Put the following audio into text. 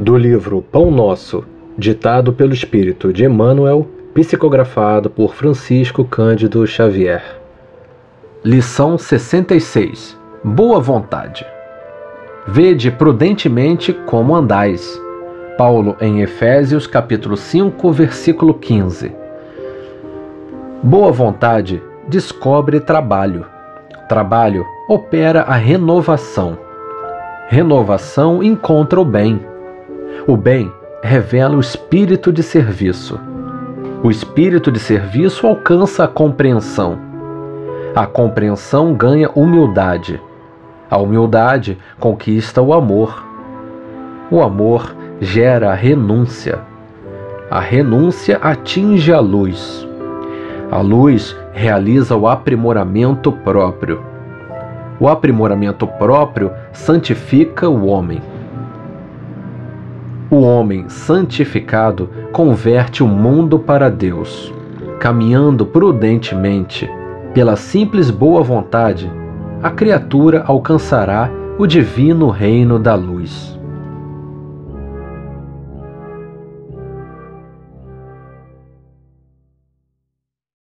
Do livro Pão Nosso, ditado pelo Espírito de Emmanuel, psicografado por Francisco Cândido Xavier. Lição 66 Boa vontade. Vede prudentemente como andais. Paulo em Efésios capítulo 5, versículo 15. Boa vontade descobre trabalho. Trabalho opera a renovação. Renovação encontra o bem. O bem revela o espírito de serviço. O espírito de serviço alcança a compreensão. A compreensão ganha humildade. A humildade conquista o amor. O amor gera a renúncia. A renúncia atinge a luz. A luz realiza o aprimoramento próprio. O aprimoramento próprio santifica o homem. O homem santificado converte o mundo para Deus. Caminhando prudentemente, pela simples boa vontade, a criatura alcançará o divino reino da luz.